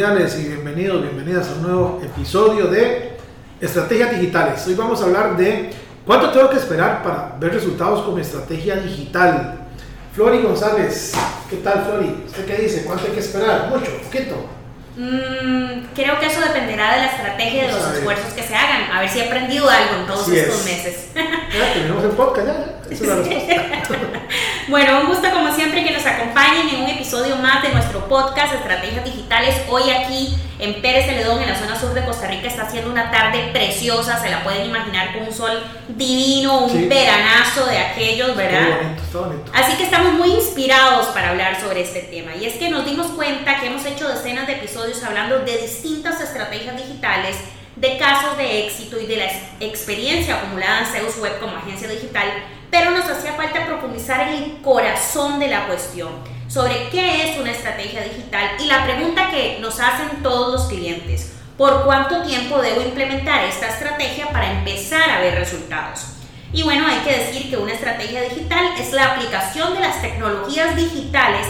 Cordiales y bienvenidos, bienvenidas a un nuevo episodio de Estrategias Digitales. Hoy vamos a hablar de cuánto tengo que esperar para ver resultados con mi estrategia digital. Flori González, ¿qué tal Flori? ¿Usted qué dice? ¿Cuánto hay que esperar? ¿Mucho? ¿Poquito? Mm, creo que eso dependerá de la estrategia y de los esfuerzos que se hagan. A ver si he aprendido algo en todos Así estos es. meses. Ya terminamos el podcast, ya. Esa es la respuesta. bueno, un gusto como siempre que nos acompañen en un episodio más de nuestro podcast Estrategias Digitales. Hoy aquí en Pérez Celedón, en la zona sur de Costa Rica, está haciendo una tarde preciosa. Se la pueden imaginar con un sol divino, un Sí. veranazo de aquellos, ¿verdad? Está bonito, está bonito. Así que estamos muy inspirados para hablar sobre este tema. Y es que nos dimos cuenta que hemos hecho decenas de episodios hablando de distintas estrategias digitales, de casos de éxito y de la ex- experiencia acumulada en Zeus Web como agencia digital, pero nos hacía falta profundizar en el corazón de la cuestión, sobre qué es una estrategia digital y la pregunta que nos hacen todos los clientes. ¿Por cuánto tiempo debo implementar esta estrategia para empezar a ver resultados? Y bueno, hay que decir que una estrategia digital es la aplicación de las tecnologías digitales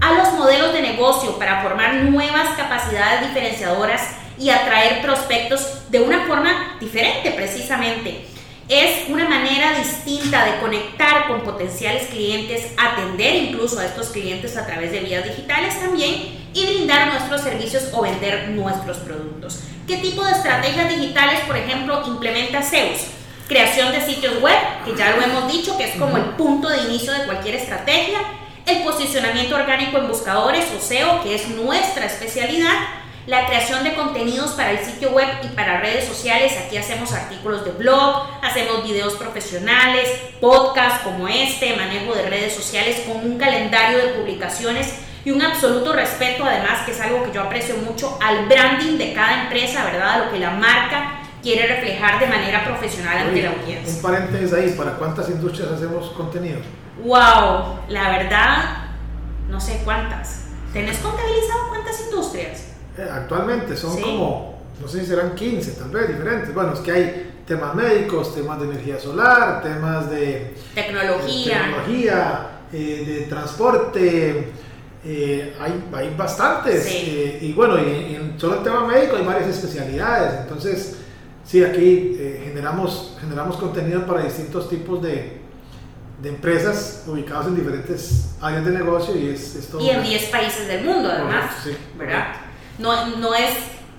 a los modelos de negocio para formar nuevas capacidades diferenciadoras y atraer prospectos de una forma diferente precisamente. Es una manera distinta de conectar con potenciales clientes, atender incluso a estos clientes a través de vías digitales también y brindar nuestros servicios o vender nuestros productos. ¿Qué tipo de estrategias digitales, por ejemplo, implementa Zeus? Creación de sitios web, que ya lo hemos dicho, que es como el punto de inicio de cualquier estrategia. El posicionamiento orgánico en buscadores o SEO, que es nuestra especialidad. La creación de contenidos para el sitio web y para redes sociales. Aquí hacemos artículos de blog, hacemos videos profesionales, podcasts como este, manejo de redes sociales con un calendario de publicaciones y un absoluto respeto, además, que es algo que yo aprecio mucho, al branding de cada empresa, ¿verdad? A lo que la marca quiere reflejar de manera profesional ante la audiencia. Un paréntesis ahí, ¿para cuántas industrias hacemos contenido? Wow, la verdad, no sé cuántas. ¿Tenés contabilizado cuántas industrias? Eh, actualmente son Sí. como, no sé si serán 15 tal vez, diferentes. Bueno, es que hay temas médicos, temas de energía solar, temas de Tecnología. tecnología, eh, de transporte, eh, hay, hay bastantes. Sí. eh, y bueno, y en solo el tema médico hay varias especialidades. Entonces, sí, aquí generamos, generamos contenido para distintos tipos de, de empresas ubicadas en diferentes áreas de negocio y es, es todo Y en una- 10 países del mundo, además. Correcto, sí. ¿Verdad? No, no es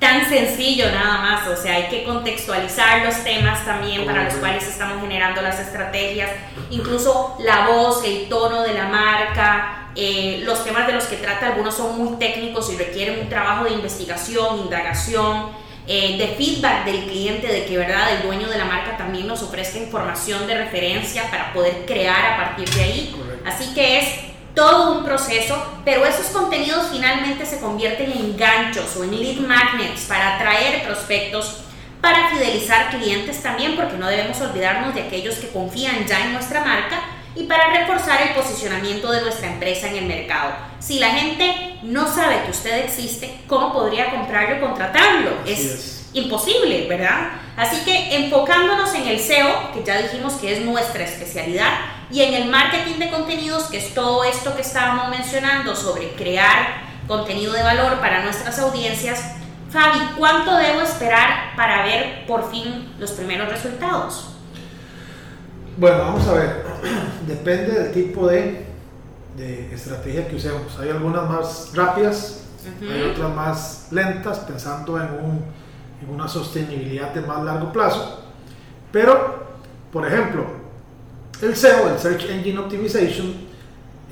tan sencillo nada más, o sea, hay que contextualizar los temas también para los cuales estamos generando las estrategias, incluso la voz, el tono de la marca, eh, los temas de los que trata, algunos son muy técnicos y requieren un trabajo de investigación, indagación, eh, de feedback del cliente, de que verdad el dueño de la marca también nos ofrezca información de referencia para poder crear a partir de ahí. Correcto. Así que es todo un proceso, pero esos contenidos finalmente se convierten en ganchos o en lead magnets para atraer prospectos, para fidelizar clientes también, porque no debemos olvidarnos de aquellos que confían ya en nuestra marca y para reforzar el posicionamiento de nuestra empresa en el mercado. Si la gente no sabe que usted existe, ¿cómo podría comprarlo y contratarlo? Es. imposible, ¿verdad? Así que enfocándonos en el SEO, que ya dijimos que es nuestra especialidad, y en el marketing de contenidos, que es todo esto que estábamos mencionando sobre crear contenido de valor para nuestras audiencias, Fabi, ¿cuánto debo esperar para ver por fin los primeros resultados? Bueno, vamos a ver. Depende del tipo de, de estrategia que usemos. Hay algunas más rápidas, Ujú. hay otras más lentas, pensando en, un- en una sostenibilidad de más largo plazo. Pero, por ejemplo, el SEO, el Search Engine Optimization,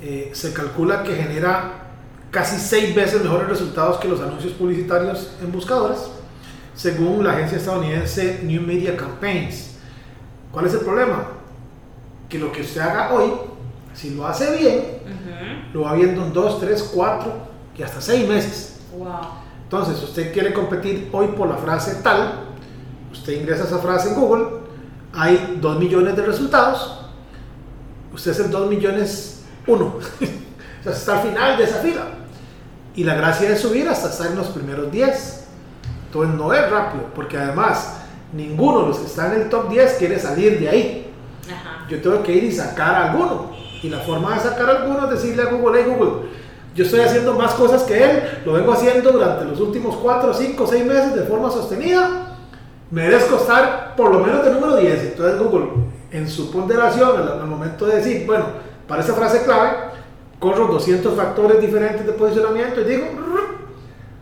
eh, se calcula que genera casi seis veces mejores resultados que los anuncios publicitarios en buscadores, según la agencia estadounidense New Media Campaigns. ¿Cuál es el problema? Que lo que usted haga hoy, Si lo hace bien, lo va viendo en 2, 3, 4 y hasta 6 meses. Wow. Entonces, usted quiere competir hoy por la frase tal, usted ingresa esa frase en Google, hay 2 millones de resultados, usted es el 2 millones 1. o sea, está al final de esa fila. Y la gracia es subir hasta estar en los primeros 10. Entonces no es rápido, porque además ninguno de los que están en el top 10 quiere salir de ahí. Ajá. Yo tengo que ir y sacar a alguno. Y la forma de sacar a alguno es decirle a Google, hey Google, yo estoy haciendo más cosas que él, lo vengo haciendo durante los últimos 4, 5, 6 meses de forma sostenida, merezco estar por lo menos de número 10. Entonces Google, en su ponderación, al, al momento de decir, bueno, para esa frase clave, corro 200 factores diferentes de posicionamiento y digo,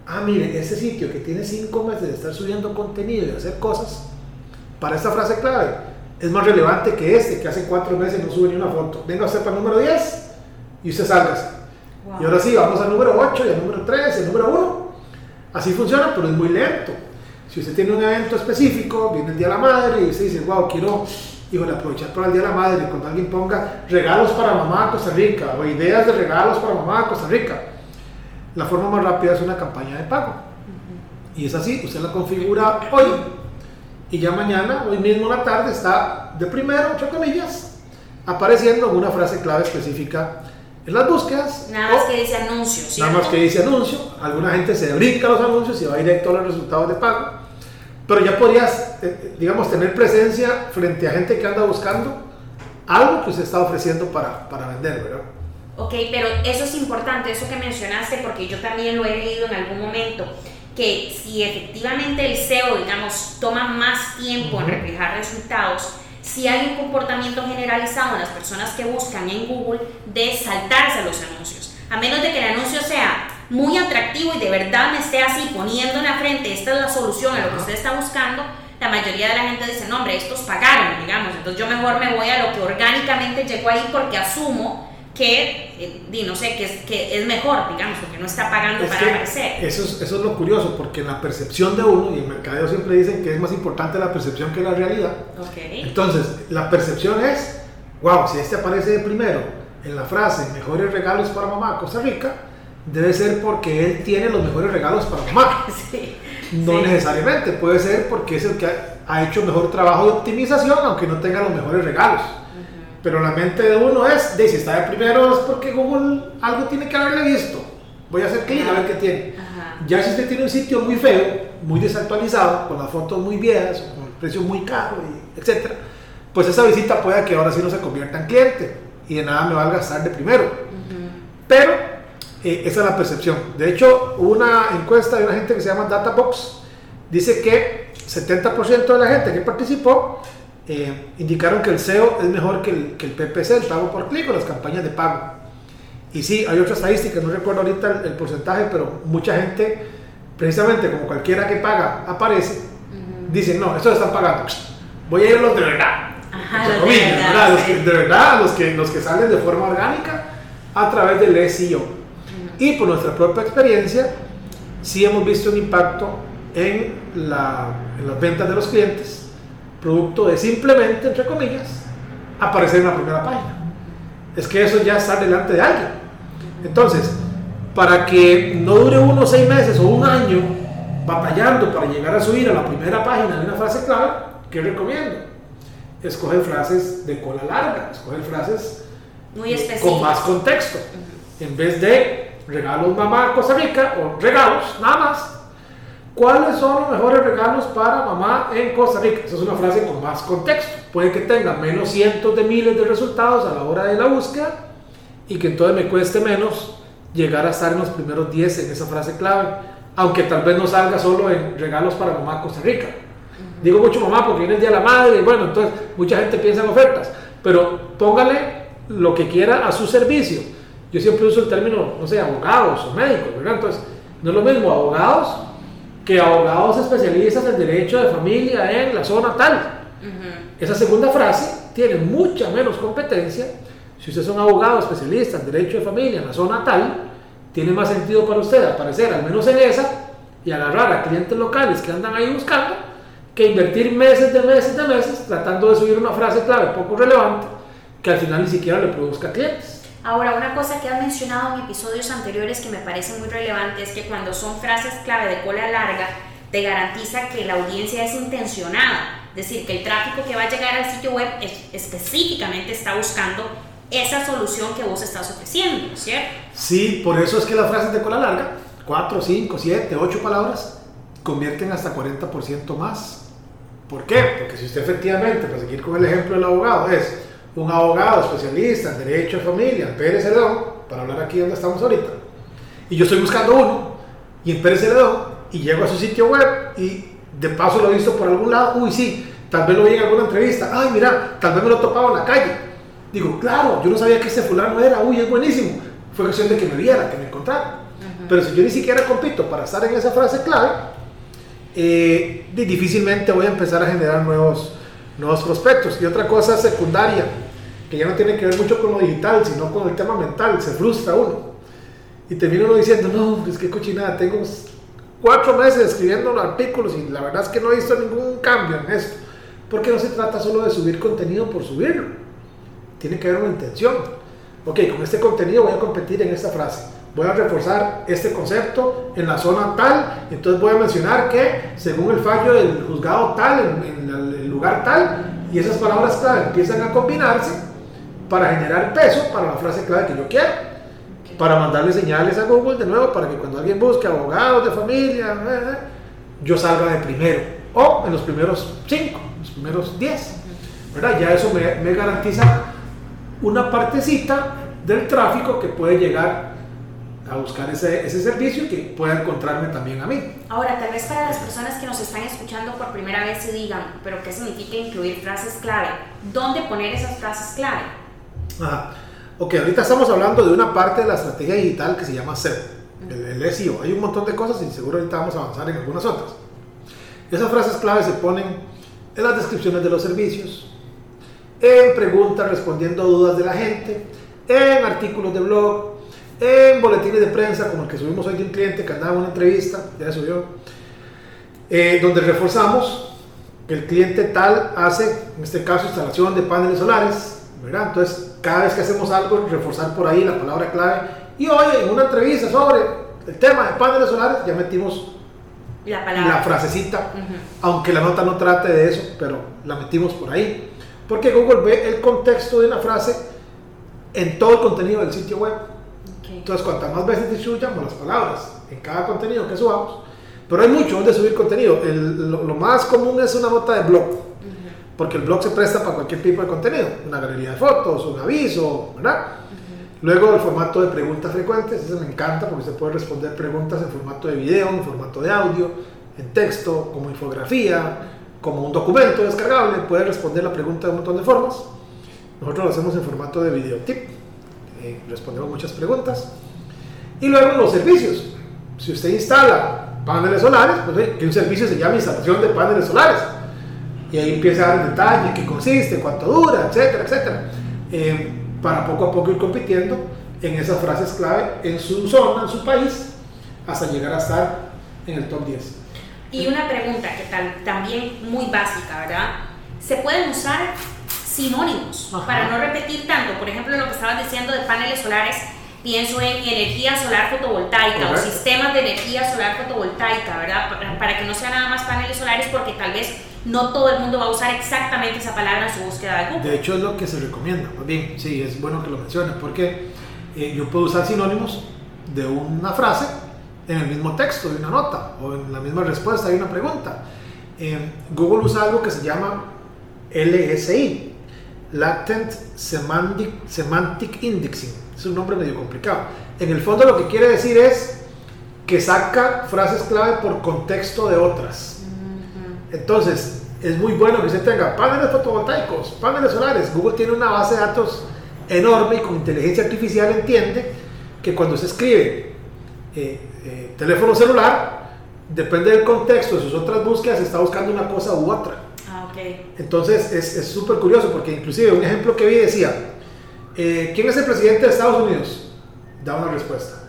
ah, mire, ese sitio que tiene 5 meses de estar subiendo contenido y hacer cosas, para esta frase clave, es más relevante que este que hace 4 meses no sube ni una foto. Venga usted para el número 10 y usted salga. Wow. Y ahora sí, vamos al número 8 y al número 3 y al número 1. Así funciona, pero es muy lento. Si usted tiene un evento específico, viene el Día de la Madre y usted dice, wow, quiero híjole, aprovechar para el Día de la Madre, cuando alguien ponga regalos para mamá Costa Rica o ideas de regalos para mamá Costa Rica, la forma más rápida es una campaña de pago. Y es así, usted la configura hoy. Y ya mañana, hoy mismo en la tarde, está de primero, entre comillas, apareciendo una frase clave específica en las búsquedas. Nada más o- que dice anuncio, Nada más que dice anuncio, alguna gente se brinca los anuncios y va directo a los resultados de pago, pero ya podrías, eh, digamos, tener presencia frente a gente que anda buscando algo que usted está ofreciendo para, para vender, ¿verdad? Ok, pero eso es importante, eso que mencionaste, porque yo también lo he leído en algún momento, que si efectivamente el SEO, digamos, toma más tiempo en reflejar resultados, si hay un comportamiento generalizado en las personas que buscan en Google de saltarse los anuncios, a menos de que el anuncio sea muy atractivo y de verdad me esté así poniendo en la frente, esta es la solución a lo que usted está buscando, la mayoría de la gente dice, no hombre, estos pagaron, digamos, entonces yo mejor me voy a lo que orgánicamente llegó ahí porque asumo que, eh, di, no sé, que es, que es mejor, digamos, porque no está pagando Es para aparecer. eso, es, eso es lo curioso, porque en la percepción de uno, y en mercadeo siempre dicen que es más importante la percepción que la realidad, Ok. Entonces, la percepción es, wow, si este aparece de primero en la frase mejores regalos para mamá Costa Rica, debe ser porque él tiene los mejores regalos para mamá. Sí. No Sí. necesariamente, puede ser porque es el que ha, hecho mejor trabajo de optimización, aunque no tenga los mejores regalos. Pero la mente de uno es, de si está de primero es porque Google algo tiene que haberle visto. Voy a hacer clic a ver qué tiene. Ajá. Ya si usted tiene un sitio muy feo, muy desactualizado, con las fotos muy viejas, con el precio muy caro, etcétera, pues esa visita puede que ahora sí no se convierta en cliente y de nada me va a gastar de primero. Ujú. Pero eh, esa es la percepción. De hecho, una encuesta de una gente que se llama Databox, dice que 70% de la gente que participó eh, indicaron que el SEO es mejor que el, que el PPC, el pago por clic o las campañas de pago. Y sí, hay otra estadística, no recuerdo ahorita el, el porcentaje, pero mucha gente, precisamente como cualquiera que paga aparece, dicen, no, estos están pagando. Voy a ir a los de verdad. Ajá, Entre los de comillas, verdad, ¿verdad? Los que, de verdad, los que, los que salen de forma orgánica a través del SEO. Y por nuestra propia experiencia, sí hemos visto un impacto en, la, en las ventas de los clientes, producto de simplemente, entre comillas, aparecer en la primera página. Es que eso ya está delante de alguien. Entonces, para que no dure uno seis meses o un año batallando para llegar a subir a la primera página de una frase clave, ¿qué recomiendo? Escoger frases de cola larga, escoger frases Muy con más contexto. En vez de regalos mamá Costa Rica o regalos, nada más. ¿Cuáles son los mejores regalos para mamá en Costa Rica? Esa es una frase con más contexto. Puede que tenga menos cientos de miles de resultados a la hora de la búsqueda y que entonces me cueste menos llegar a estar en los primeros 10 en esa frase clave, aunque tal vez no salga solo en regalos para mamá Costa Rica. Digo mucho mamá porque viene el Día de la Madre y bueno, entonces mucha gente piensa en ofertas, pero póngale lo que quiera a su servicio. Yo siempre uso el término, no sé, abogados o médicos, ¿verdad? Entonces, no es lo mismo abogados que abogados especialistas en derecho de familia en la zona tal. Esa segunda frase tiene mucha menos competencia. Si usted es un abogado especialista en derecho de familia en la zona tal, tiene más sentido para usted aparecer al menos en esa y agarrar a clientes locales que andan ahí buscando que invertir meses de meses de meses tratando de subir una frase clave poco relevante que al final ni siquiera le produzca clientes. Ahora, una cosa que has mencionado en episodios anteriores que me parece muy relevante es que cuando son frases clave de cola larga, te garantiza que la audiencia es intencionada. Es decir, que el tráfico que va a llegar al sitio web específicamente está buscando esa solución que vos estás ofreciendo, ¿cierto? Sí, por eso es que las frases de cola larga, 4, 5, 7, 8 palabras, convierten hasta 40% más. ¿Por qué? Porque si usted efectivamente, para seguir con el ejemplo del abogado, es un abogado especialista en derecho de familia, Pérez Celedón, para hablar aquí donde estamos ahorita, y yo estoy buscando uno, y en Pérez Celedón, y llego a su sitio web, y de paso lo he visto por algún lado, uy, sí, tal vez lo vi en alguna entrevista, ay, mira, tal vez me lo he topado en la calle. Digo, claro, yo no sabía que ese fulano era, uy, es buenísimo. Fue cuestión de que me viera, que me encontrara. Pero si yo ni siquiera compito para estar en esa frase clave, eh, difícilmente voy a empezar a generar nuevos, nuevos prospectos. Y otra cosa secundaria, que ya no tiene que ver mucho con lo digital, sino con el tema mental, se frustra uno. Y termina uno diciendo, no, es que cochinada, tengo cuatro meses escribiendo artículos y la verdad es que no he visto ningún cambio en esto. Porque no se trata solo de subir contenido por subirlo. Tiene que haber una intención. Ok, con este contenido voy a competir en esta frase voy a reforzar este concepto en la zona tal, entonces voy a mencionar que según el fallo del juzgado tal, en, el lugar tal, y esas palabras clave empiezan a combinarse para generar peso para la frase clave que yo quiero, para mandarle señales a Google de nuevo para que cuando alguien busque abogados de familia, eh, eh, yo salga de primero, o en los primeros cinco, los primeros diez, ¿verdad? Ya eso me, me garantiza una partecita del tráfico que puede llegar a buscar ese, ese servicio que pueda encontrarme también a mí. Ahora, tal vez para las personas que nos están escuchando por primera vez se digan, pero ¿qué significa incluir frases clave? ¿Dónde poner esas frases clave? Ajá. Ok, ahorita estamos hablando de una parte de la estrategia digital que se llama SEO, el, el SEO. Hay un montón de cosas y seguro ahorita vamos a avanzar en algunas otras. Esas frases clave se ponen en las descripciones de los servicios, en preguntas respondiendo dudas de la gente, en artículos de blog, en boletines de prensa, como el que subimos hoy de un cliente que andaba en una entrevista, ya subió, eh, donde reforzamos que el cliente tal hace, en este caso, instalación de paneles solares, ¿verdad? Entonces, cada vez que hacemos algo, reforzar por ahí la palabra clave. Y hoy, en una entrevista sobre el tema de paneles solares, ya metimos la, palabra. la frasecita, aunque la nota no trate de eso, pero la metimos por ahí. Porque Google ve el contexto de una frase en todo el contenido del sitio web. Entonces, cuantas más veces distribuyamos las palabras en cada contenido que subamos, pero hay mucho donde subir contenido. lo, más común es una nota de blog, porque el blog se presta para cualquier tipo de contenido, una galería de fotos, un aviso, ¿verdad? Luego el formato de preguntas frecuentes, ese me encanta porque se puede responder preguntas en formato de video, en formato de audio, en texto, como infografía, como un documento descargable, puede responder la pregunta de un montón de formas. Nosotros lo hacemos en formato de video tip eh, respondemos muchas preguntas. Y luego los servicios. Si usted instala paneles solares, pues que un servicio se llama instalación de paneles solares. Y ahí empieza a dar detalle qué consiste, cuánto dura, etcétera, etcétera. Eh, para poco a poco ir compitiendo en esas frases clave en su zona, en su país, hasta llegar a estar en el top 10. Y una pregunta que tal, también muy básica, ¿verdad? ¿Se pueden usar sinónimos para no repetir tanto. Por ejemplo, lo que estabas diciendo de paneles solares, pienso en energía solar fotovoltaica o sistemas de energía solar fotovoltaica, ¿verdad? Para, que no sea nada más paneles solares porque tal vez no todo el mundo va a usar exactamente esa palabra en su búsqueda de Google. De hecho es lo que se recomienda. Bien, sí, es bueno que lo menciones porque eh, yo puedo usar sinónimos de una frase en el mismo texto de una nota o en la misma respuesta de una pregunta. Eh, Google usa algo que se llama LSI, Latent Semantic, Semantic Indexing. Es un nombre medio complicado. En el fondo lo que quiere decir es que saca frases clave por contexto de otras. Entonces, es muy bueno que se tenga paneles fotovoltaicos, paneles solares. Google tiene una base de datos enorme y con inteligencia artificial entiende que cuando se escribe eh, eh, teléfono celular, depende del contexto de sus otras búsquedas, está buscando una cosa u otra. Entonces es súper curioso porque inclusive un ejemplo que vi decía, eh, ¿quién es el presidente de Estados Unidos? Da una respuesta.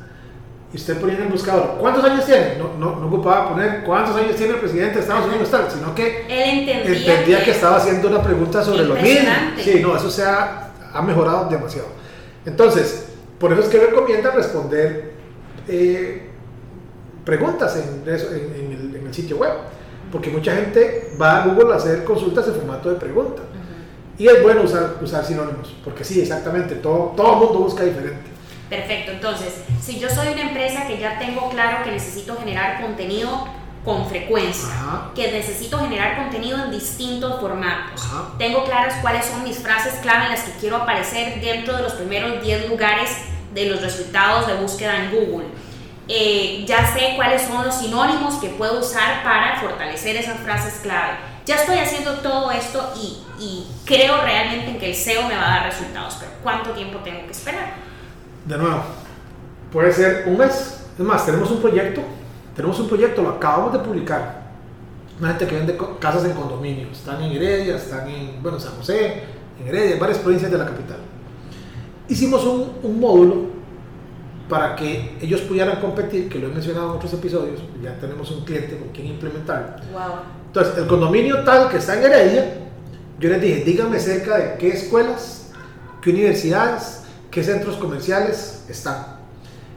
Y usted ponía en el buscador, ¿cuántos años tiene? No, no, no ocupaba poner cuántos años tiene el presidente de Estados Unidos, sino que Él entendía, que, estaba haciendo una pregunta sobre lo mismo. Sí, no, eso se ha, ha mejorado demasiado. Entonces, por eso es que recomienda responder eh, preguntas en, el, sitio web, porque mucha gente va a Google a hacer consultas en formato de pregunta. Y es bueno usar, usar sinónimos, porque sí, exactamente, todo, todo el mundo busca diferente. Perfecto, entonces, si yo soy una empresa que ya tengo claro que necesito generar contenido con frecuencia, que necesito generar contenido en distintos formatos, tengo claras cuáles son mis frases clave en las que quiero aparecer dentro de los primeros 10 lugares de los resultados de búsqueda en Google. Eh, ya sé cuáles son los sinónimos que puedo usar para fortalecer esas frases clave. Ya estoy haciendo todo esto y, y creo realmente en que el SEO me va a dar resultados, pero ¿cuánto tiempo tengo que esperar? De nuevo, puede ser un mes. Es más, tenemos un proyecto, tenemos un proyecto, lo acabamos de publicar. Una gente que vende casas en condominios, están en Heredia, están en, bueno, San José, en Heredia, en varias provincias de la capital. Hicimos un, un módulo para que ellos pudieran competir, que lo he mencionado en otros episodios, ya tenemos un cliente con quien implementarlo. Wow. Entonces, el condominio tal que está en Heredia, yo les dije, díganme cerca de qué escuelas, qué universidades, qué centros comerciales están.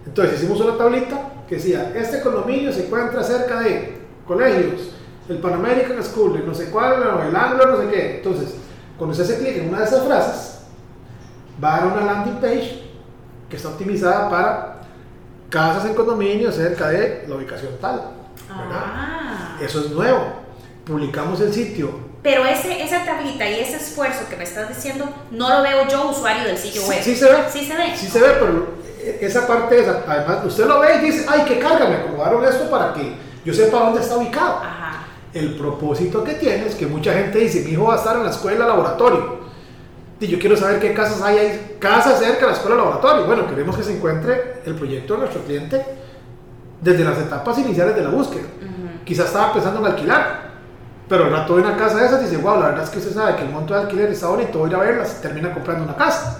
Entonces hicimos una tablita que decía, este condominio se encuentra cerca de colegios, el Pan American School, no sé cuál, el Anglo, no sé qué. Entonces, cuando usted se clica en una de esas frases, va a dar una landing page que está optimizada para casas en condominio cerca de la ubicación tal. Ah. Eso es nuevo. Publicamos el sitio pero ese, esa tablita y ese esfuerzo que me estás diciendo, no lo veo yo, usuario del sitio web. Sí, se ve. Sí se ve. Sí se ve, pero esa parte, esa, además, usted lo ve y dice, ay, qué carga, me acomodaron esto para que yo sepa dónde está ubicado. Ajá. El propósito que tiene es que mucha gente dice, mi hijo va a estar en la escuela laboratorio. Y yo quiero saber qué casas hay ahí, casas cerca de la escuela laboratorio. Bueno, queremos que se encuentre el proyecto de nuestro cliente desde las etapas iniciales de la búsqueda. Quizás estaba pensando en alquilar pero el rato de una casa de esas dice, wow, la verdad es que usted sabe que el monto de alquiler está bonito, voy a ir a verlas, termina comprando una casa.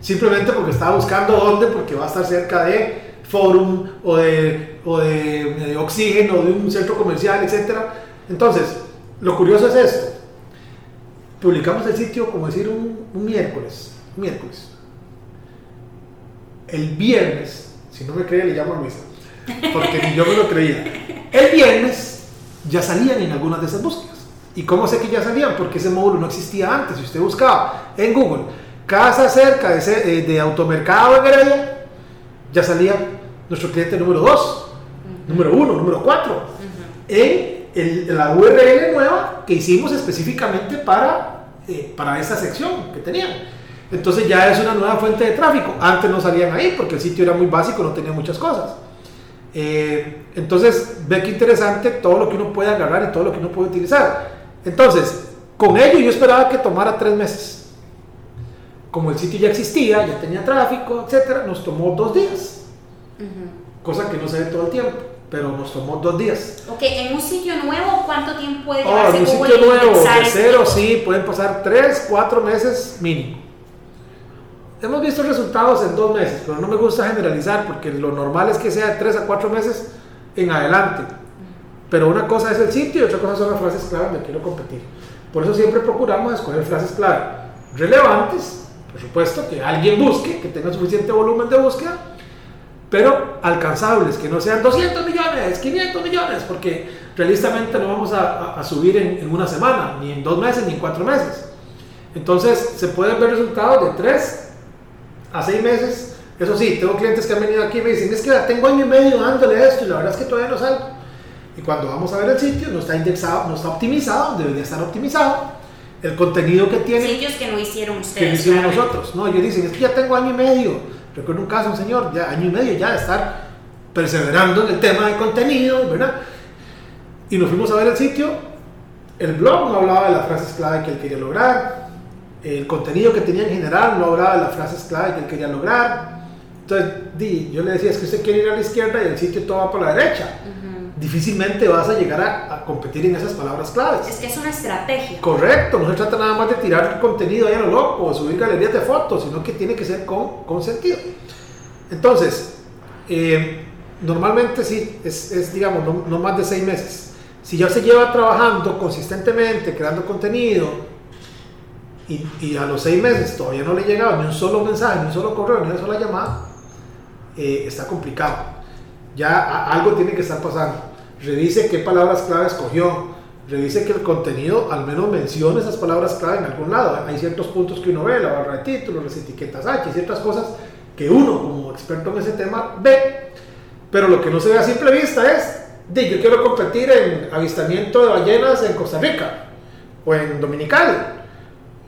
Simplemente porque estaba buscando dónde, porque va a estar cerca de Forum o de, o de, Oxígeno, de un centro comercial, etc. Entonces, lo curioso es esto. Publicamos el sitio, como decir, un, miércoles. Un miércoles. El viernes, si no me cree, le llamo a Luisa, porque yo me lo creía. El viernes ya salían en algunas de esas búsquedas. ¿Y cómo sé que ya sabían? Porque ese módulo no existía antes. Si usted buscaba en Google casa cerca de, ese, eh, de automercado en Heredia, ya salía nuestro cliente número 2, número 1, número 4, en la URL nueva que hicimos específicamente para, eh, para esa sección que tenían. Entonces ya es una nueva fuente de tráfico. Antes no salían ahí porque el sitio era muy básico, no tenía muchas cosas. Eh, entonces, ve que interesante todo lo que uno puede agarrar y todo lo que uno puede utilizar. Entonces, con ello yo esperaba que tomara tres meses. Como el sitio ya existía, ya tenía tráfico, etcétera, nos tomó dos días. Cosa que no se ve todo el tiempo, pero nos tomó dos días. Ok, en un sitio nuevo, ¿cuánto tiempo puede llevar? Oh, en un sitio nuevo, de cero, sí, pueden pasar tres, cuatro meses mínimo. Hemos visto resultados en dos meses, pero no me gusta generalizar porque lo normal es que sea de tres a cuatro meses en adelante. Pero una cosa es el sitio y otra cosa son las frases clave donde quiero competir. Por eso siempre procuramos escoger frases clave relevantes, por supuesto, que alguien busque, que tenga suficiente volumen de búsqueda, pero alcanzables, que no sean 200 millones, 500 millones, porque realistamente no vamos a, subir en, en, una semana, ni en dos meses, ni en cuatro meses. Entonces se pueden ver resultados de tres a seis meses. Eso sí, tengo clientes que han venido aquí y me dicen, es que tengo año y medio dándole esto y la verdad es que todavía no salgo. Y cuando vamos a ver el sitio, no está indexado, no está optimizado, debería estar optimizado. El contenido que tiene. Sitios que no hicieron ustedes. Que no hicieron nosotros. No, ellos dicen, es que ya tengo año y medio. Recuerdo un caso, un señor, ya año y medio ya de estar perseverando en el tema de contenido, ¿verdad? Y nos fuimos a ver el sitio. El blog no hablaba de las frases clave que él quería lograr. El contenido que tenía en general no hablaba de las frases clave que él quería lograr. Entonces, di, yo le decía, es que usted quiere ir a la izquierda y el sitio todo va por la derecha difícilmente vas a llegar a, competir en esas palabras claves. Es que es una estrategia. Correcto, no se trata nada más de tirar contenido ahí a lo loco o subir galerías de fotos, sino que tiene que ser con, con sentido. Entonces, eh, normalmente sí, es, es digamos, no, no, más de seis meses. Si ya se lleva trabajando consistentemente, creando contenido, y, y, a los seis meses todavía no le llegaba ni un solo mensaje, ni un solo correo, ni una sola llamada, eh, está complicado. Ya algo tiene que estar pasando. Revise qué palabras clave escogió, revise que el contenido al menos mencione esas palabras clave en algún lado. Hay ciertos puntos que uno ve, la barra de títulos, las etiquetas H, ciertas cosas que uno como experto en ese tema ve, pero lo que no se ve a simple vista es, de yo quiero competir en avistamiento de ballenas en Costa Rica o en Dominical.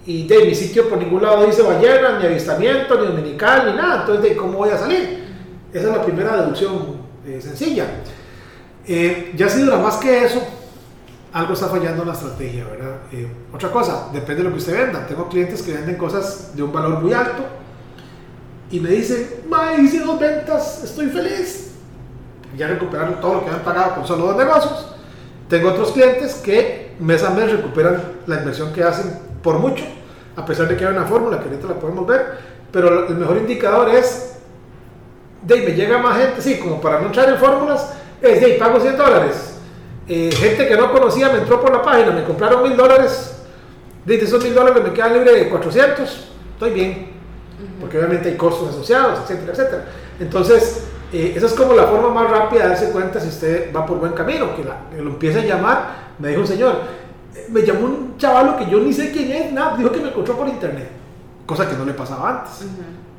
Y de mi sitio por ningún lado dice ballenas, ni avistamiento, ni dominical, ni nada. Entonces, ¿de cómo voy a salir? Esa es la primera deducción eh, sencilla. Eh, ya si dura más que eso, algo está fallando en la estrategia, ¿verdad? Eh, otra cosa, depende de lo que usted venda. Tengo clientes que venden cosas de un valor muy alto y me dicen, ma, hice dos ventas, estoy feliz. Ya recuperaron todo lo que han pagado con solo dos negocios. Tengo otros clientes que mes a mes recuperan la inversión que hacen por mucho, a pesar de que hay una fórmula que ahorita la podemos ver, pero el mejor indicador es, de me llega más gente, sí, como para no entrar en fórmulas, es de pago 100 dólares. Eh, gente que no conocía me entró por la página, me compraron mil dólares, de esos mil dólares me quedan libre de 400, estoy bien, porque obviamente hay costos asociados, etcétera, etcétera. Entonces, eh, esa es como la forma más rápida de darse cuenta si usted va por buen camino, que, lo empiece a llamar, me dijo un señor, me llamó un chavalo que yo ni sé quién es, nada, dijo que me encontró por internet, cosa que no le pasaba antes.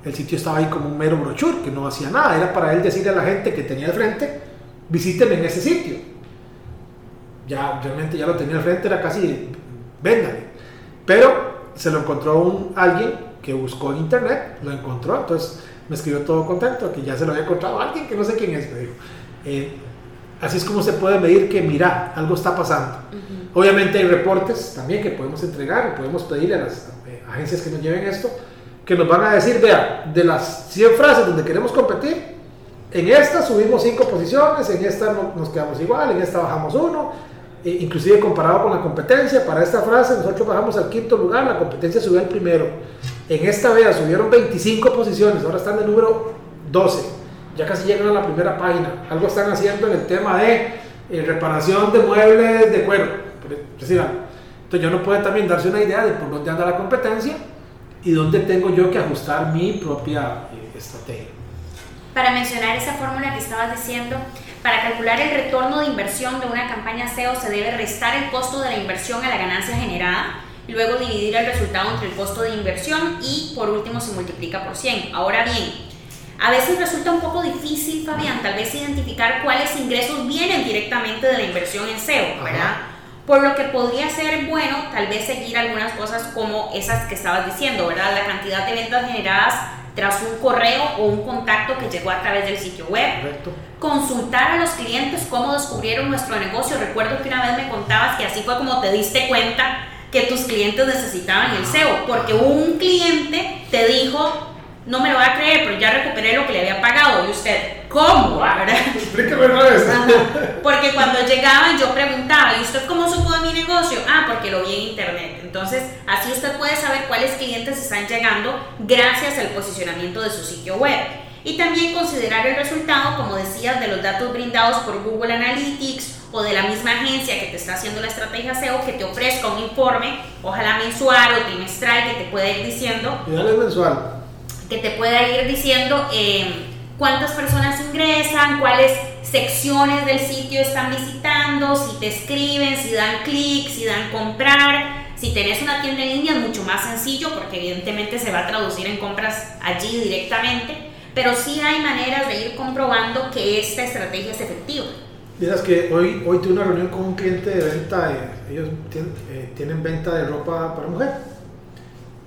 El sitio estaba ahí como un mero brochure, que no hacía nada, era para él decirle a la gente que tenía al frente, visíteme en ese sitio ya realmente ya lo tenía al frente, era casi, véndale. Pero se lo encontró un, alguien que buscó en internet, lo encontró, entonces me escribió todo contento, que ya se lo había encontrado alguien que no sé quién es, me dijo. Eh, así es como se puede medir que, mira, algo está pasando. Obviamente hay reportes también que podemos entregar, podemos pedirle a las eh, agencias que nos lleven esto, que nos van a decir, vea, de las 100 frases donde queremos competir, en esta subimos 5 posiciones, en esta nos quedamos igual, en esta bajamos uno, eh, inclusive comparado con la competencia, para esta frase nosotros bajamos al quinto lugar, la competencia subió al primero. En esta vea subieron 25 posiciones, ahora están el número 12, ya casi llegan a la primera página. Algo están haciendo en el tema de eh, reparación de muebles de cuero, decir Entonces yo no puedo también darse una idea de por dónde anda la competencia y dónde tengo yo que ajustar mi propia eh, estrategia. Para mencionar esa fórmula que estabas diciendo, para calcular el retorno de inversión de una campaña SEO se debe restar el costo de la inversión a la ganancia generada y luego dividir el resultado entre el costo de inversión y por último se multiplica por 100. Ahora bien, a veces resulta un poco difícil, Fabián, tal vez identificar cuáles ingresos vienen directamente de la inversión en SEO, ¿verdad? Por lo que podría ser bueno tal vez seguir algunas cosas como esas que estabas diciendo, ¿verdad? La cantidad de ventas generadas tras un correo o un contacto que llegó a través del sitio web. Consultar a los clientes cómo descubrieron nuestro negocio. Recuerdo que una vez me contabas que así fue como te diste cuenta que tus clientes necesitaban el SEO, porque un cliente te dijo, no me lo va a creer, pero ya recuperé lo que le había pagado. Y usted, ¿cómo? ¿verdad? Explíqueme vez. Porque cuando llegaban yo preguntaba, ¿y usted cómo supo de mi negocio? Ah, porque lo vi en internet. Entonces, así usted puede saber cuáles clientes están llegando gracias al posicionamiento de su sitio web. Y también considerar el resultado, como decías, de los datos brindados por Google Analytics o de la misma agencia que te está haciendo la estrategia SEO que te ofrezca un informe, ojalá mensual o trimestral, que te pueda ir diciendo. Ideal mensual que te pueda ir diciendo eh, cuántas personas ingresan, cuáles secciones del sitio están visitando, si te escriben, si dan clic, si dan comprar. Si tenés una tienda en línea es mucho más sencillo porque evidentemente se va a traducir en compras allí directamente, pero sí hay maneras de ir comprobando que esta estrategia es efectiva. Miras que hoy, hoy tuve una reunión con un cliente de venta, ellos tienen, eh, tienen, venta de ropa para mujer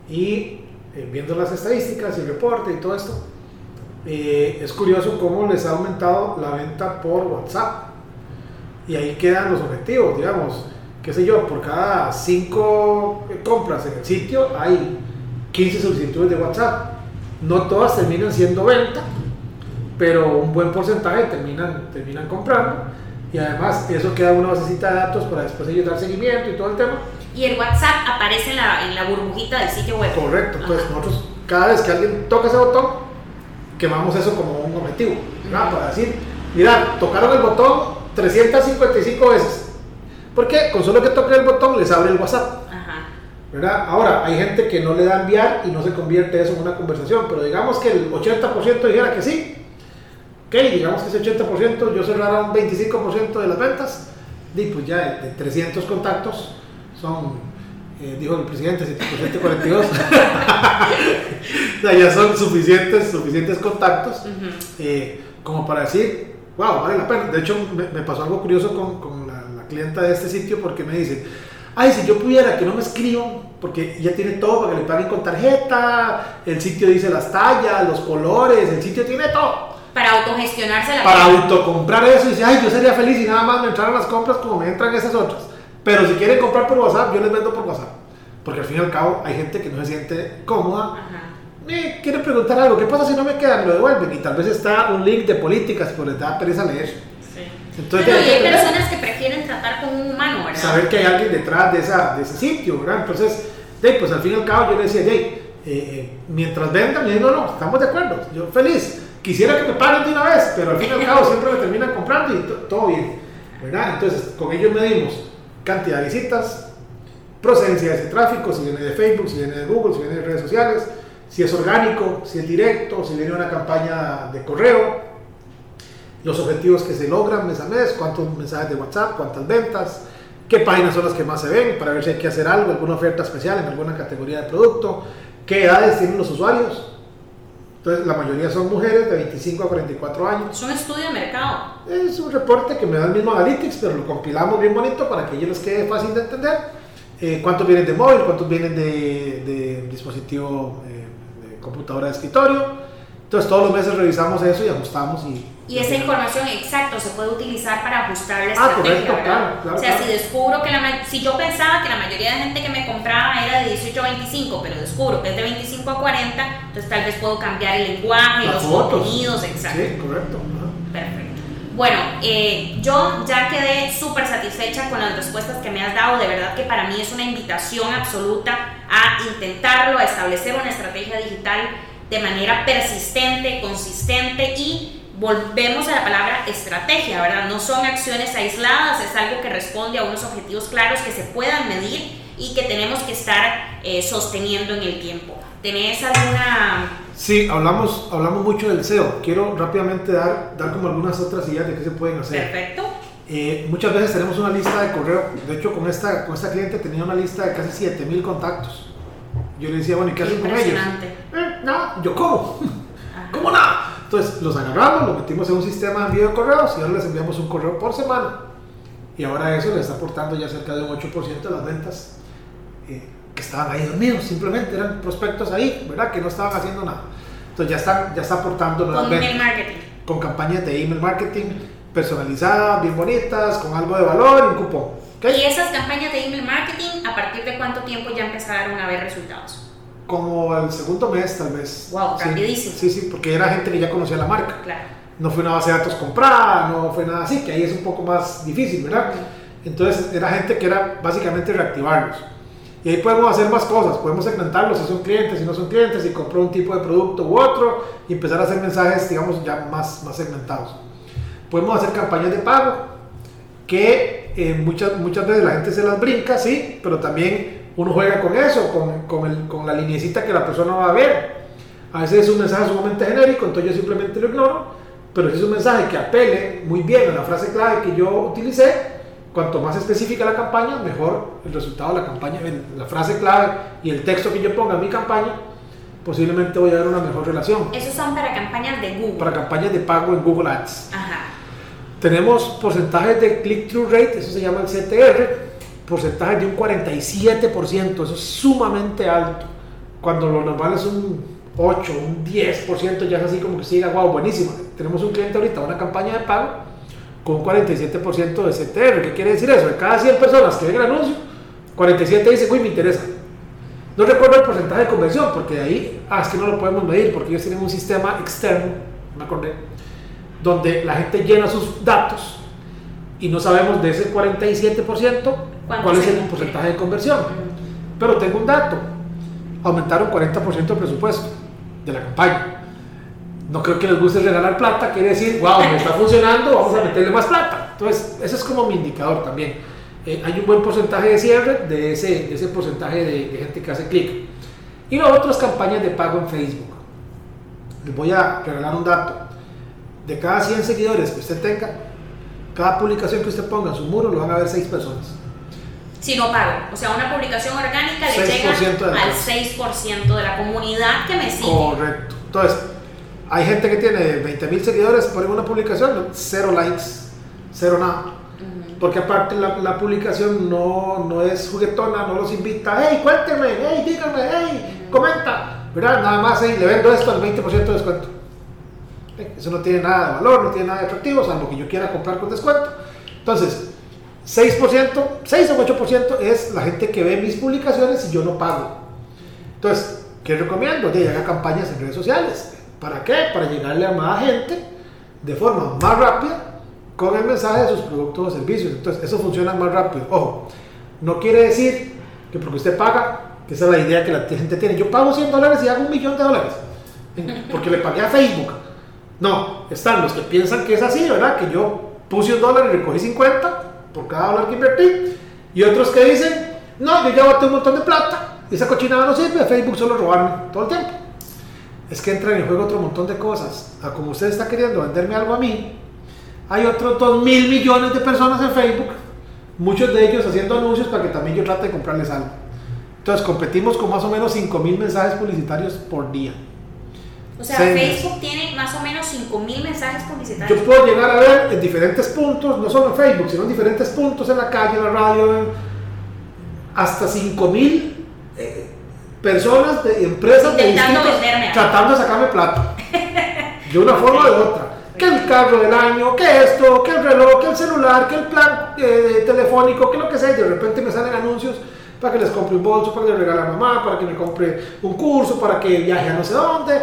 y eh, viendo las estadísticas y el reporte y todo esto, eh, es curioso cómo les ha aumentado la venta por WhatsApp. Y ahí quedan los objetivos, digamos, qué sé yo, por cada 5 compras en el sitio hay 15 solicitudes de WhatsApp. No todas terminan siendo venta, pero un buen porcentaje terminan, terminan comprando. Y además eso queda una basecita de datos para después ellos dar seguimiento y todo el tema y el WhatsApp aparece en la, en la burbujita del sitio web. Correcto, pues nosotros cada vez que alguien toca ese botón, quemamos eso como un objetivo, Para decir, mira, tocaron el botón 355 veces. ¿Por qué? Con solo que toquen el botón les abre el WhatsApp. ¿verdad? Ahora, hay gente que no le da enviar y no se convierte eso en una conversación, pero digamos que el 80% dijera que sí. Ok, digamos que ese 80% yo cerrara un 25% de las ventas, y pues ya de 300 contactos son, eh, dijo el presidente, 142. o sea, ya son suficientes, suficientes contactos eh, como para decir, wow, vale la pena. De hecho, me, pasó algo curioso con, con la, la clienta de este sitio porque me dice, ay, si yo pudiera que no me escriban, porque ya tiene todo para que le paguen con tarjeta, el sitio dice las tallas, los colores, el sitio tiene todo. Para autogestionarse la Para autocomprar eso y dice, ay, yo sería feliz y nada más me entraran las compras como me entran esas otras. Pero si quieren comprar por WhatsApp, yo les vendo por WhatsApp. Porque al fin y al cabo hay gente que no se siente cómoda. Me quiere preguntar algo, ¿qué pasa si no me quedan? Lo devuelven. Y tal vez está un link de políticas, pero les da pereza leer. Entonces, Pero hay personas que prefieren tratar con un humano, ¿verdad? Saber que hay alguien detrás de, esa, de ese sitio, ¿verdad? Entonces, de, pues al fin y al cabo yo le decía, hey, eh, mientras vendan, me no, no, estamos de acuerdo, yo feliz. Quisiera que me paguen de una vez, pero al fin y al cabo siempre me terminan comprando y todo bien, ¿verdad? Entonces, con ellos medimos cantidad de visitas, procedencia de ese tráfico, si viene de Facebook, si viene de Google, si viene de redes sociales, si es orgánico, si es directo, si viene una campaña de correo, los objetivos que se logran mes a mes, cuántos mensajes de WhatsApp, cuántas ventas, qué páginas son las que más se ven, para ver si hay que hacer algo, alguna oferta especial en alguna categoría de producto, qué edades tienen los usuarios. Entonces, la mayoría son mujeres de 25 a 44 años. ¿Es un estudio de mercado? Es un reporte que me da el mismo Analytics, pero lo compilamos bien bonito para que ellos les quede fácil de entender. Eh, ¿Cuántos vienen de móvil? ¿Cuántos vienen de, de dispositivo eh, de computadora de escritorio? Entonces todos los meses revisamos eso y ajustamos y... Y esa información, exacto, se puede utilizar para ajustar la ah, estrategia, correcto, Claro, claro, o sea, si descubro que la... Si yo pensaba que la mayoría de gente que me compraba era de 18 a 25, pero descubro que es de 25 a 40, entonces tal vez puedo cambiar el lenguaje, los contenidos, exacto. Sí, correcto. Perfecto. Bueno, eh, yo ya quedé súper satisfecha con las respuestas que me has dado. De verdad que para mí es una invitación absoluta a intentarlo, a establecer una estrategia digital de manera persistente, consistente y volvemos a la palabra estrategia, ¿verdad? No son acciones aisladas, es algo que responde a unos objetivos claros que se puedan medir y que tenemos que estar eh, sosteniendo en el tiempo. ¿Tenés alguna...? Sí, hablamos, hablamos mucho del SEO. Quiero rápidamente dar, dar como algunas otras ideas de qué se pueden hacer. Perfecto. Eh, muchas veces tenemos una lista de correo. De hecho, con esta, con esta cliente tenía una lista de casi 7000 contactos. Yo le decía, bueno, ¿y qué hacen con ellos? Eh, no, yo como. ¿Cómo nada? Entonces los agarramos, los metimos en un sistema de envío de correos y ahora les enviamos un correo por semana. Y ahora eso les está aportando ya cerca de un 8% de las ventas eh, que estaban ahí dormidos, simplemente eran prospectos ahí, ¿verdad? Que no estaban haciendo nada. Entonces ya, están, ya está aportando nuevas con Email marketing. Con campañas de email marketing personalizadas, bien bonitas, con algo de valor y un cupón. ¿Y esas campañas de email marketing, a partir de cuánto tiempo ya empezaron a ver resultados? Como el segundo mes, tal vez. Wow, sí, rapidísimo. Sí, sí, porque era gente que ya conocía la marca. Claro. No fue una base de datos comprada, no fue nada así, que ahí es un poco más difícil, ¿verdad? Entonces era gente que era básicamente reactivarlos. Y ahí podemos hacer más cosas, podemos segmentarlos si son clientes, si no son clientes, si compró un tipo de producto u otro y empezar a hacer mensajes, digamos, ya más, más segmentados. Podemos hacer campañas de pago que eh, muchas, muchas veces la gente se las brinca, sí, pero también uno juega con eso, con, con, el, con la linecita que la persona va a ver. A veces es un mensaje sumamente genérico, entonces yo simplemente lo ignoro, pero si es un mensaje que apele muy bien a la frase clave que yo utilicé, cuanto más específica la campaña, mejor el resultado de la campaña, la frase clave y el texto que yo ponga en mi campaña, posiblemente voy a ver una mejor relación. Esos son para campañas de Google. Para campañas de pago en Google Ads. Ajá. Tenemos porcentajes de click-through rate, eso se llama el CTR, porcentajes de un 47%, eso es sumamente alto. Cuando lo normal es un 8, un 10%, ya es así como que siga, wow, buenísimo. Tenemos un cliente ahorita, una campaña de pago con un 47% de CTR. ¿Qué quiere decir eso? De cada 100 personas que ven el anuncio, 47 dice, uy, me interesa. No recuerdo el porcentaje de conversión, porque de ahí, ah, es que no lo podemos medir, porque ellos tienen un sistema externo, me acordé, donde la gente llena sus datos y no sabemos de ese 47% cuál es el porcentaje de conversión. Pero tengo un dato, aumentaron 40% el presupuesto de la campaña. No creo que les guste regalar plata, quiere decir, wow, me está funcionando, vamos a meterle más plata. Entonces, ese es como mi indicador también. eh, hay un buen porcentaje de cierre de ese, de ese porcentaje de, de gente que hace clic. Y lo otro es campañas de pago en Facebook. Les voy a regalar un dato. De cada 100 seguidores que usted tenga, cada publicación que usted ponga en su muro lo van a ver 6 personas. Si no pago. O sea, una publicación orgánica le 6% llega al alcance. 6% de la comunidad que me sigue. Correcto. Entonces, hay gente que tiene 20 mil seguidores, ponen una publicación, cero likes, cero nada. Porque aparte la, la publicación no, no es juguetona, no los invita, hey, cuénteme, hey, dígame, hey, comenta. ¿Verdad? Nada más, hey, le vendo esto al 20% de descuento. Eso no tiene nada de valor, no tiene nada de atractivo, salvo que yo quiera comprar con descuento. Entonces, 6%, 6 o 8% es la gente que ve mis publicaciones y yo no pago. Entonces, ¿qué recomiendo? De haga campañas en redes sociales. ¿Para qué? Para llegarle a más gente de forma más rápida con el mensaje de sus productos o servicios. Entonces, eso funciona más rápido. Ojo, no quiere decir que porque usted paga, esa es la idea que la gente tiene. Yo pago 100 dólares y hago un millón de dólares. Porque le pagué a Facebook. No, están los que piensan que es así, ¿verdad? Que yo puse un dólar y recogí 50 por cada dólar que invertí. Y otros que dicen, no, yo ya boté un montón de plata. Esa cochinada no sirve, Facebook solo robarme todo el tiempo. Es que entra en el juego otro montón de cosas. A como usted está queriendo venderme algo a mí, hay otros 2 mil millones de personas en Facebook, muchos de ellos haciendo anuncios para que también yo trate de comprarles algo. Entonces competimos con más o menos 5 mil mensajes publicitarios por día. O sea. Facebook tiene más o menos 5000 mensajes Yo publicitarios. puedo llegar a ver en diferentes puntos, no solo en Facebook, sino en diferentes puntos en la calle, en la radio, en- hasta 5 mil eh, personas de empresas de Intentando venderme tratando de sacarme plata. De una forma o de otra. Que el carro del año, que esto, que el reloj, que el celular, que el plan eh, telefónico, que lo que sea. Y de repente me salen anuncios para que les compre un bolso, para que le regale a mamá, para que me compre un curso, para que viaje a no sé dónde.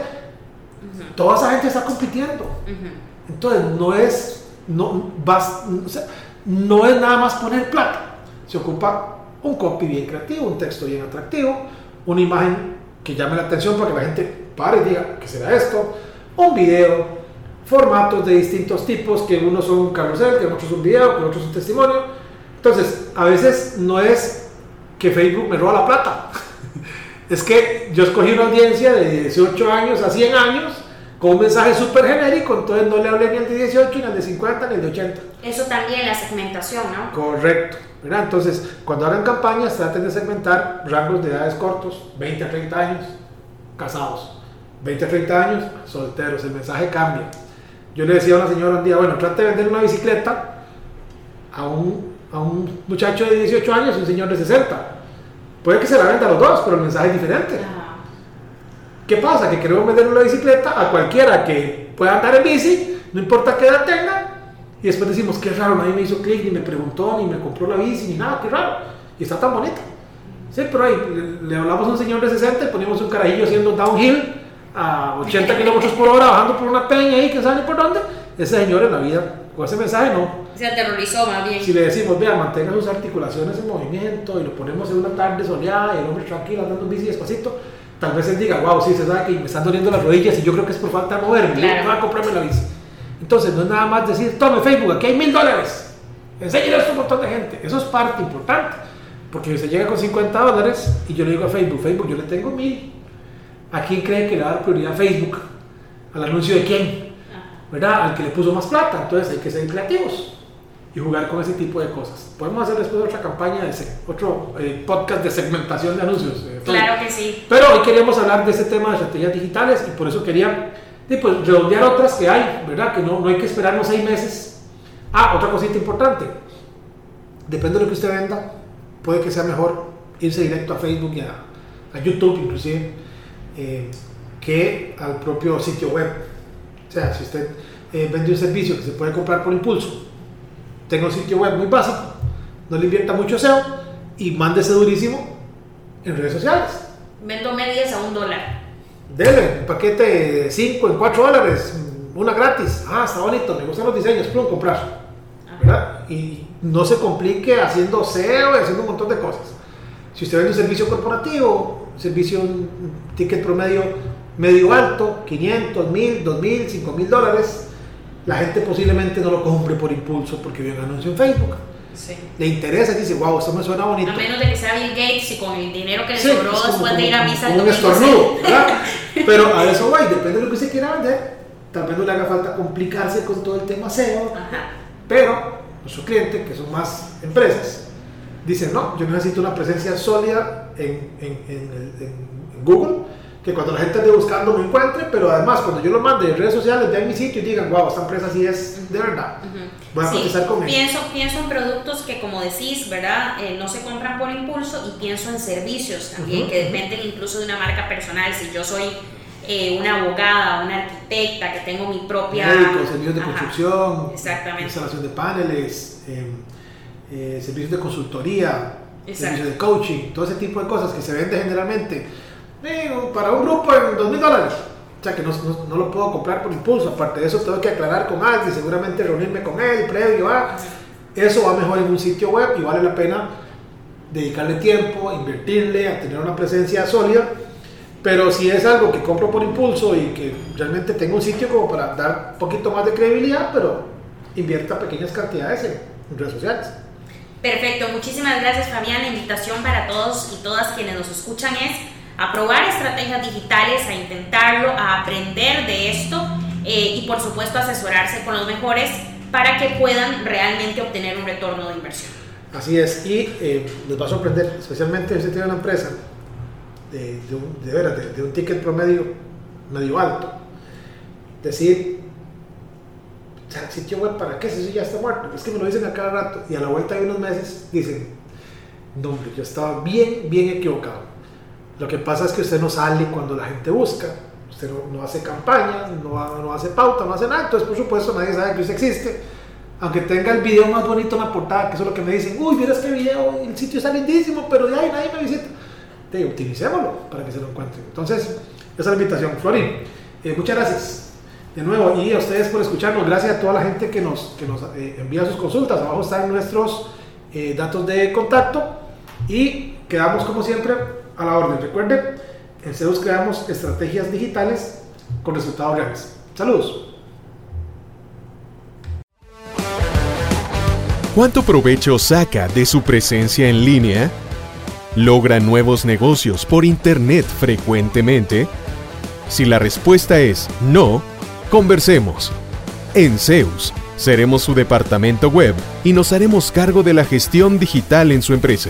Toda esa gente está compitiendo. Ujú. Entonces no es, no, vas, o sea, no es nada más poner plata. Se ocupa un copy bien creativo, un texto bien atractivo, una imagen que llame la atención para que la gente pare y diga, ¿qué será esto? Un video, formatos de distintos tipos, que unos son un carrusel, que otros un video, que otros son testimonio. Entonces, a veces no es que Facebook me roba la plata. Es que yo escogí una audiencia de 18 años a 100 años con un mensaje súper genérico, entonces no le hablé ni al de 18, ni al de 50, ni al de 80. Eso también, la segmentación, ¿no? Correcto. ¿verdad? Entonces, cuando hagan campañas, traten de segmentar rangos de edades cortos, 20 a 30 años, casados. 20 a 30 años, solteros. El mensaje cambia. Yo le decía a una señora un día, bueno, trate de vender una bicicleta a un, a un muchacho de 18 años y un señor de 60. Puede que se la venda a los dos, pero el mensaje es diferente. Ah, ¿Qué pasa? Que queremos vender una bicicleta a cualquiera que pueda andar en bici, no importa qué edad tenga, y después decimos, qué raro, nadie me hizo clic, ni me preguntó, ni me compró la bici, ni nada, qué raro, y está tan bonita. Sí, pero ahí le, le hablamos a un señor de 60 y ponemos un carajillo haciendo downhill a 80 kilómetros por hora, bajando por una peña ahí, que sabe por dónde. Ese señor en la vida, con ese mensaje no. Se aterrorizó más bien. Si le decimos, vea, mantenga sus articulaciones en movimiento y lo ponemos en una tarde soleada y el hombre tranquilo andando en bici despacito, tal vez él diga, wow, sí, se sabe que me están doliendo las rodillas y yo creo que es por falta de moverme, Claro. yo voy a comprarme la bici. Entonces, no es nada más decir, tome Facebook, aquí hay mil dólares, enséñale a un montón de gente. Eso es parte importante, porque si se llega con 50 dólares y yo le digo a Facebook, Facebook, yo le tengo mil, ¿a quién cree que le va a dar prioridad a Facebook? ¿Al anuncio de quién? Ah, ¿verdad? Al que le puso más plata. Entonces hay que ser creativos y jugar con ese tipo de cosas. Podemos hacer después otra campaña, de otro eh, podcast de segmentación de anuncios. eh. Claro que sí. Pero hoy queríamos hablar de ese tema de estrategias digitales y por eso quería pues, redondear otras que hay, ¿verdad? Que no, no hay que esperar los seis meses. Ah, otra cosita importante. Depende de lo que usted venda, puede que sea mejor irse directo a Facebook y a, a YouTube inclusive, eh, que al propio sitio web. O sea, si usted eh, vende un servicio que se puede comprar por impulso, tenga un sitio web muy básico, no le invierta mucho SEO y mándese durísimo en redes sociales. Vendo medias a un dólar. Dele, un paquete de 5 en 4 dólares, una gratis. Ah, está bonito, me gustan los diseños, plum, comprar. ¿verdad? Y no se complique haciendo SEO y haciendo un montón de cosas. Si usted vende un servicio corporativo, un servicio, un ticket promedio medio alto, 500, 1000, 2000, 5000 dólares, la gente posiblemente no lo compre por impulso porque vio un anuncio en Facebook. Le interesa y dice, wow, esto me suena bonito. A menos de que sea Bill Gates y con el dinero que le Sí, sobró como- después de ir a como- misa como un estornudo, sí. ¿verdad? Pero a eso voy, depende de lo que se quiera vender. Tal vez no le haga falta complicarse con todo el tema SEO, pero nuestro cliente, que son más empresas, dicen, no, yo necesito una presencia sólida en, en- en- en Google, que cuando la gente ande buscando me encuentre, pero además cuando yo lo mande en redes sociales, vean mi sitio y digan, wow, esta empresa sí es de verdad. Voy a Sí, cotizar con él. pienso, pienso en productos que, como decís, ¿verdad? Eh, no se compran por impulso y pienso en servicios también, que dependen incluso de una marca personal. Si yo soy eh, una abogada, una arquitecta, que tengo mi propia... Médicos, servicios de Ajá, construcción, Exactamente. instalación de paneles, eh, eh, servicios de consultoría, Exacto. servicios de coaching, todo ese tipo de cosas que se vende generalmente eh, para un grupo en dos mil dólares. O sea que no, no- no lo puedo comprar por impulso. Aparte de eso, tengo que aclarar con alguien, seguramente reunirme con él previo a. Eso va mejor en un sitio web y vale la pena dedicarle tiempo, invertirle, a tener una presencia sólida. Pero si es algo que compro por impulso y que realmente tengo un sitio como para dar un poquito más de credibilidad, pero invierta pequeñas cantidades en redes sociales. Perfecto, muchísimas gracias Fabián. La invitación para todos y todas quienes nos escuchan es a probar estrategias digitales, a intentarlo, a aprender de esto eh, y por supuesto asesorarse con los mejores para que puedan realmente obtener un retorno de inversión. Así es, y eh, les va a sorprender, especialmente si tiene una empresa de, de un, de, veras, de- de un ticket promedio medio alto. Decir, o sea, sitio web, ¿para qué? Si eso ya está muerto. Es que me lo dicen a cada rato y a la vuelta de unos meses dicen, no, hombre, yo estaba bien, bien equivocado. Lo que pasa es que usted no sale cuando la gente busca, usted no, hace campañas, no, no hace pauta, no hace nada, entonces por supuesto nadie sabe que usted existe. Aunque tenga el video más bonito en la portada, que eso es lo que me dicen, uy, mira este video, el sitio está lindísimo, pero ya nadie me visita. De, optimicémoslo para que se lo encuentren. Entonces, esa es la invitación. Florín, eh, muchas gracias de nuevo y a ustedes por escucharnos. Gracias a toda la gente que nos, que nos eh, envía sus consultas. Abajo están nuestros eh, datos de contacto y quedamos como siempre a la orden. Recuerden, en CEUS creamos estrategias digitales con resultados reales. Saludos. ¿Cuánto provecho saca de su presencia en línea? ¿Logra nuevos negocios por Internet frecuentemente? Si la respuesta es no, conversemos. En Zeus, seremos su departamento web y nos haremos cargo de la gestión digital en su empresa,